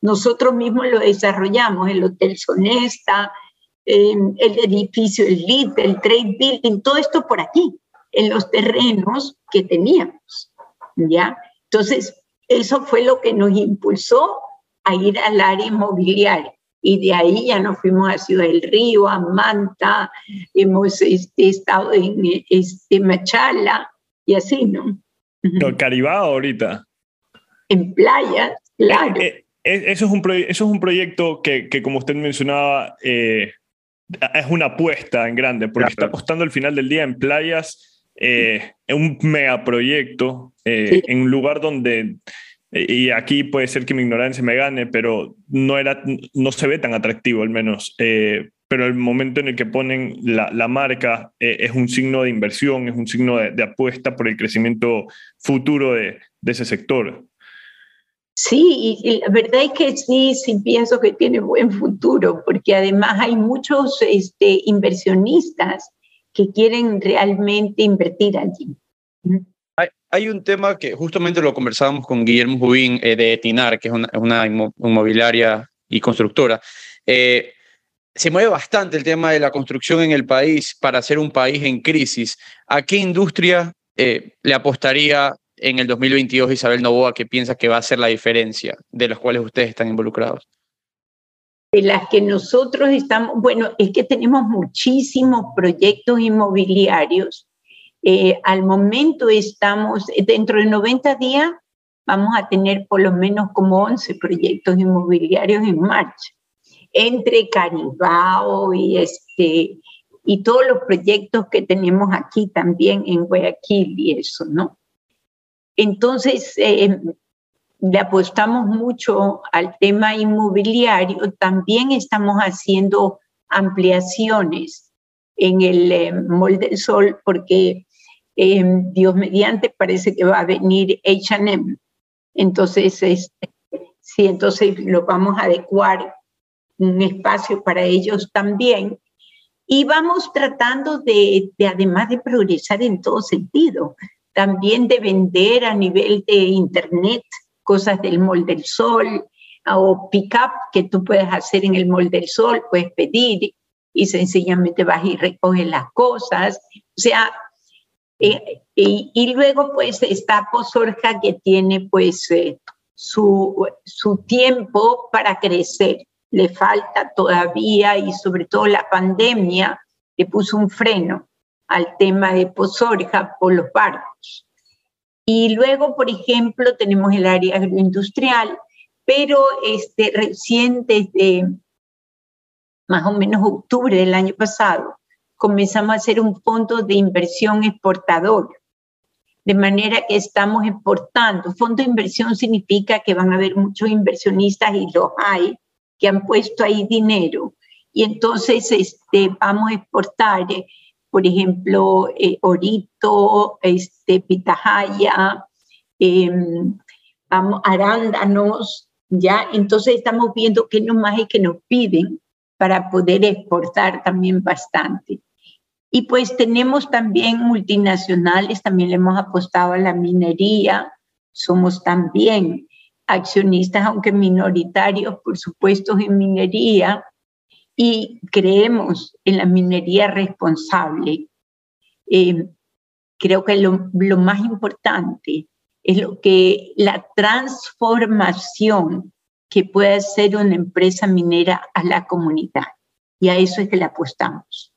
nosotros mismos lo desarrollamos, el Hotel Sonesta, eh, el edificio, el LIT, el Trade Building, todo esto por aquí, en los terrenos que teníamos, ¿ya? Entonces, eso fue lo que nos impulsó a ir al área inmobiliaria y de ahí ya nos fuimos a Ciudad del Río, a Manta, hemos este, estado en este, Machala y así, ¿no? No, Caribao ahorita. En playas, claro. Eh, eh, eso, es un eso es un proyecto que, que como usted mencionaba, eh, es una apuesta en grande, porque está apostando al final del día en playas, en un megaproyecto, en un lugar donde y aquí puede ser que mi ignorancia me gane, pero no, era, no se ve tan atractivo al menos. Eh, pero el momento en el que ponen la, la marca eh, es un signo de inversión, es un signo de, apuesta por el crecimiento futuro de, de ese sector. Sí, y, la verdad es que sí, sí pienso que tiene buen futuro, porque además hay muchos este, inversionistas que quieren realmente invertir allí. Hay, un tema que justamente lo conversábamos con Guillermo Jubín eh, de Etinar, que es una, inmobiliaria y constructora. Eh, se mueve bastante el tema de la construcción en el país para ser un país en crisis. ¿A qué industria eh, le apostaría en el 2022 Isabel Novoa que piensa que va a ser la diferencia de las cuales ustedes están involucrados? De las que nosotros estamos, bueno, es que tenemos muchísimos proyectos inmobiliarios eh, al momento estamos, dentro de 90 días, vamos a tener por lo menos como 11 proyectos inmobiliarios en marcha, entre Caribao y, este, y todos los proyectos que tenemos aquí también en Guayaquil y eso, ¿no? Entonces, eh, le apostamos mucho al tema inmobiliario, también estamos haciendo ampliaciones en el eh, Molde del Sol porque Em, Dios mediante, parece que va a venir HM. Entonces, este, sí, entonces lo vamos a adecuar un espacio para ellos también. Y vamos tratando de, de, además de progresar en todo sentido, también de vender a nivel de Internet cosas del molde del sol o pick-up que tú puedes hacer en el molde del sol, puedes pedir y sencillamente vas y recoges las cosas. O sea, eh, y, luego pues está Pozorja que tiene pues eh, su, su tiempo para crecer. Le falta todavía y sobre todo la pandemia le puso un freno al tema de Pozorja por los barcos. Y luego, por ejemplo, tenemos el área agroindustrial, pero este, recién desde más o menos octubre del año pasado, comenzamos a hacer un fondo de inversión exportador. De manera que estamos exportando. Fondo de inversión significa que van a haber muchos inversionistas y los hay que han puesto ahí dinero. Y entonces este, vamos a exportar, eh, por ejemplo, eh, orito, este, pitahaya, vamos, arándanos, ¿ya? Entonces estamos viendo qué más es que nos piden para poder exportar también bastante. Y pues tenemos también multinacionales, también le hemos apostado a la minería, somos también accionistas, aunque minoritarios, por supuesto, en minería, y creemos en la minería responsable. Eh, creo que lo, lo, más importante es lo que la transformación que puede hacer una empresa minera a la comunidad. Y a eso es que le apostamos.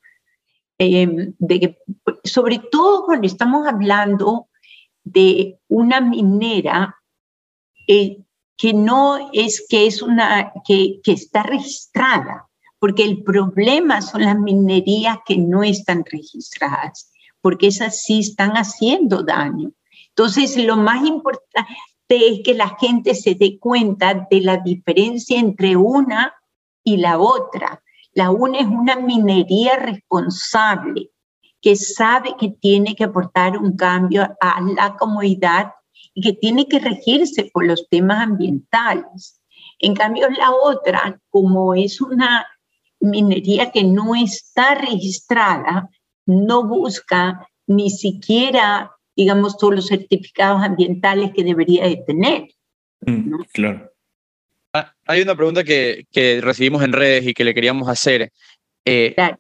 Eh, de sobre todo cuando estamos hablando de una minera eh, que no es que es una que, que está registrada, porque el problema son las minerías que no están registradas, porque esas sí están haciendo daño. Entonces, lo más importante es que la gente se dé cuenta de la diferencia entre una y la otra. La una es una minería responsable que sabe que tiene que aportar un cambio a la comunidad y que tiene que regirse por los temas ambientales. En cambio, la otra, como es una minería que no está registrada, no busca ni siquiera, digamos, todos los certificados ambientales que debería de tener. Mm. Claro. Ah, hay una pregunta que, que, recibimos en redes y que le queríamos hacer. Eh, claro.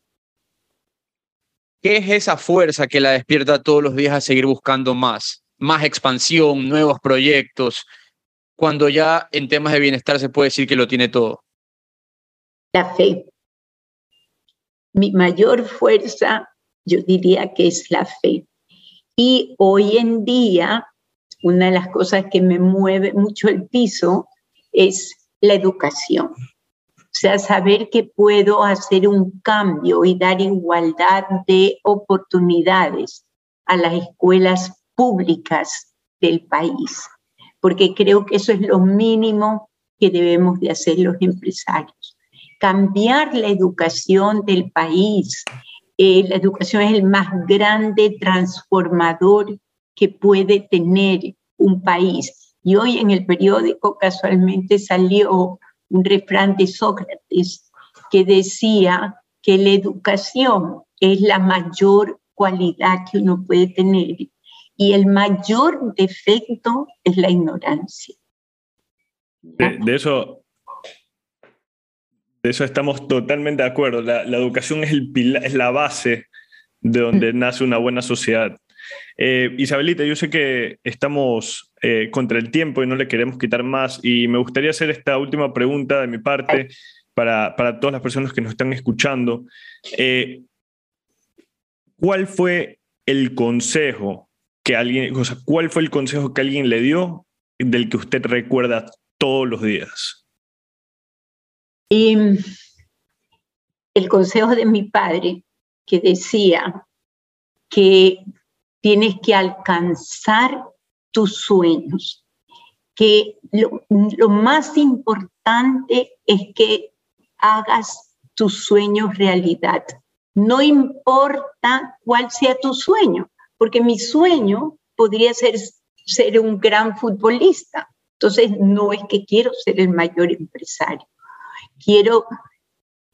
¿Qué es esa fuerza que la despierta todos los días a seguir buscando más? Más expansión, nuevos proyectos, cuando ya en temas de bienestar se puede decir que lo tiene todo. La fe. Mi mayor fuerza, yo diría que es la fe. Y hoy en día, una de las cosas que me mueve mucho el piso es la educación. O sea, saber que puedo hacer un cambio y dar igualdad de oportunidades a las escuelas públicas del país, porque creo que eso es lo mínimo que debemos de hacer los empresarios. Cambiar la educación del país. Eh, la educación es el más grande transformador que puede tener un país y hoy en el periódico casualmente salió un refrán de Sócrates que decía que la educación es la mayor cualidad que uno puede tener y el mayor defecto es la ignorancia. De, de eso, de eso estamos totalmente de acuerdo. La, la educación es, el pilar, es la base de donde mm. nace una buena sociedad. Eh, Isabelita, yo sé que estamos eh, contra el tiempo y no le queremos quitar más y me gustaría hacer esta última pregunta de mi parte para, para todas las personas que nos están escuchando. Eh, ¿Cuál fue el consejo que alguien, o sea, cuál fue el consejo que alguien le dio del que usted recuerda todos los días? Y el consejo de mi padre que decía que tienes que alcanzar tus sueños, que lo, lo, más importante es que hagas tus sueños realidad. No importa cuál sea tu sueño, porque mi sueño podría ser ser un gran futbolista. Entonces, no es que quiero ser el mayor empresario. Quiero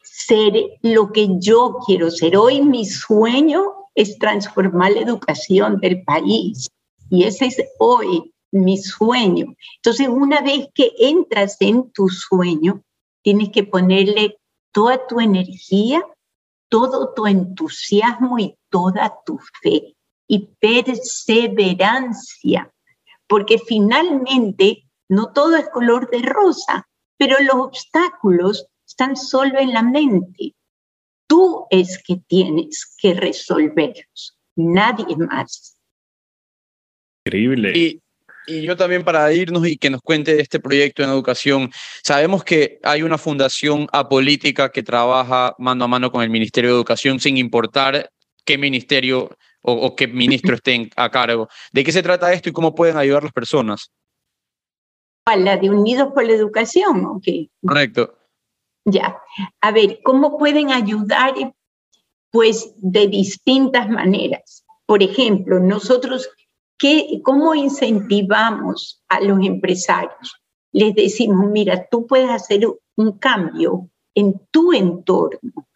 ser lo que yo quiero ser. Hoy mi sueño es transformar la educación del país. Y ese es hoy mi sueño. Entonces, una vez que entras en tu sueño, tienes que ponerle toda tu energía, todo tu entusiasmo y toda tu fe y perseverancia, porque finalmente no todo es color de rosa, pero los obstáculos están solo en la mente tú es que tienes que resolverlos, nadie más. Increíble. Y, y, yo también para irnos y que nos cuente este proyecto en educación, sabemos que hay una fundación apolítica que trabaja mano a mano con el Ministerio de Educación sin importar qué ministerio o, o qué ministro esté a cargo. ¿De qué se trata esto y cómo pueden ayudar las personas? La de Unidos por la Educación, ok. Correcto. Ya, a ver, ¿cómo pueden ayudar? Pues de distintas maneras. Por ejemplo, nosotros, ¿qué, ¿cómo incentivamos a los empresarios? Les decimos, mira, tú puedes hacer un cambio en tu entorno.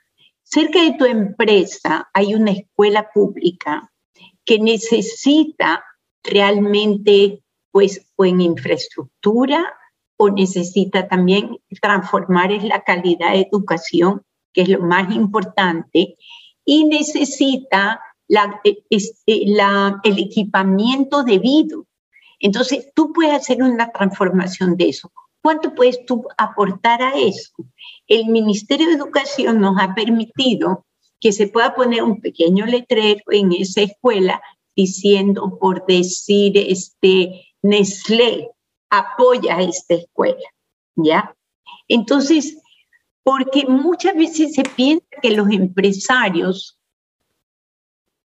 cerca de tu empresa hay una escuela pública que necesita realmente, pues, o en infraestructura o necesita también transformar en la calidad de educación, que es lo más importante, y necesita la, este, la, el equipamiento debido. Entonces, tú puedes hacer una transformación de eso. ¿Cuánto puedes tú aportar a eso? El Ministerio de Educación nos ha permitido que se pueda poner un pequeño letrero en esa escuela diciendo, por decir, este, Nestlé apoya esta escuela, ¿ya? Entonces, porque muchas veces se piensa que los empresarios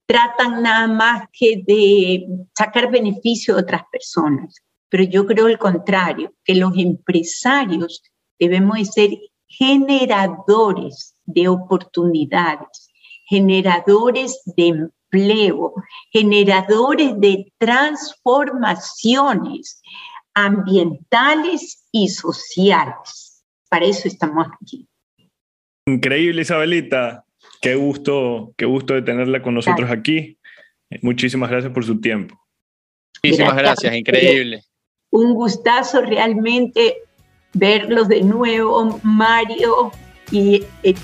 tratan nada más que de sacar beneficio a otras personas. Pero yo creo el contrario, que los empresarios debemos de ser generadores de oportunidades, generadores de empleo, generadores de transformaciones ambientales y sociales. Para eso estamos aquí. Increíble, Isabelita. Qué gusto, qué gusto de tenerla con nosotros aquí. Muchísimas gracias por su tiempo. Muchísimas gracias, increíble un gustazo realmente verlos de nuevo, Mario y eh,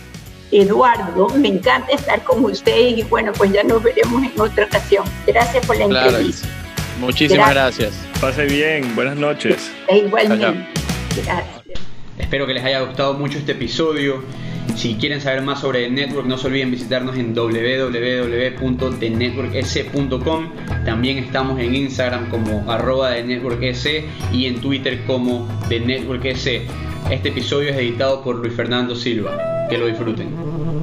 Eduardo. Me encanta estar con ustedes y bueno, pues ya nos veremos en otra ocasión. Gracias por la entrevista. Muchísimas gracias. Pase bien, buenas noches. E igualmente. Gracias. Espero que les haya gustado mucho este episodio. Si quieren saber más sobre The Network, no se olviden visitarnos en www.thenetworks.com. También estamos en Instagram como arroba de NetworkS y en Twitter como The Network Este episodio es editado por Luis Fernando Silva. Que lo disfruten.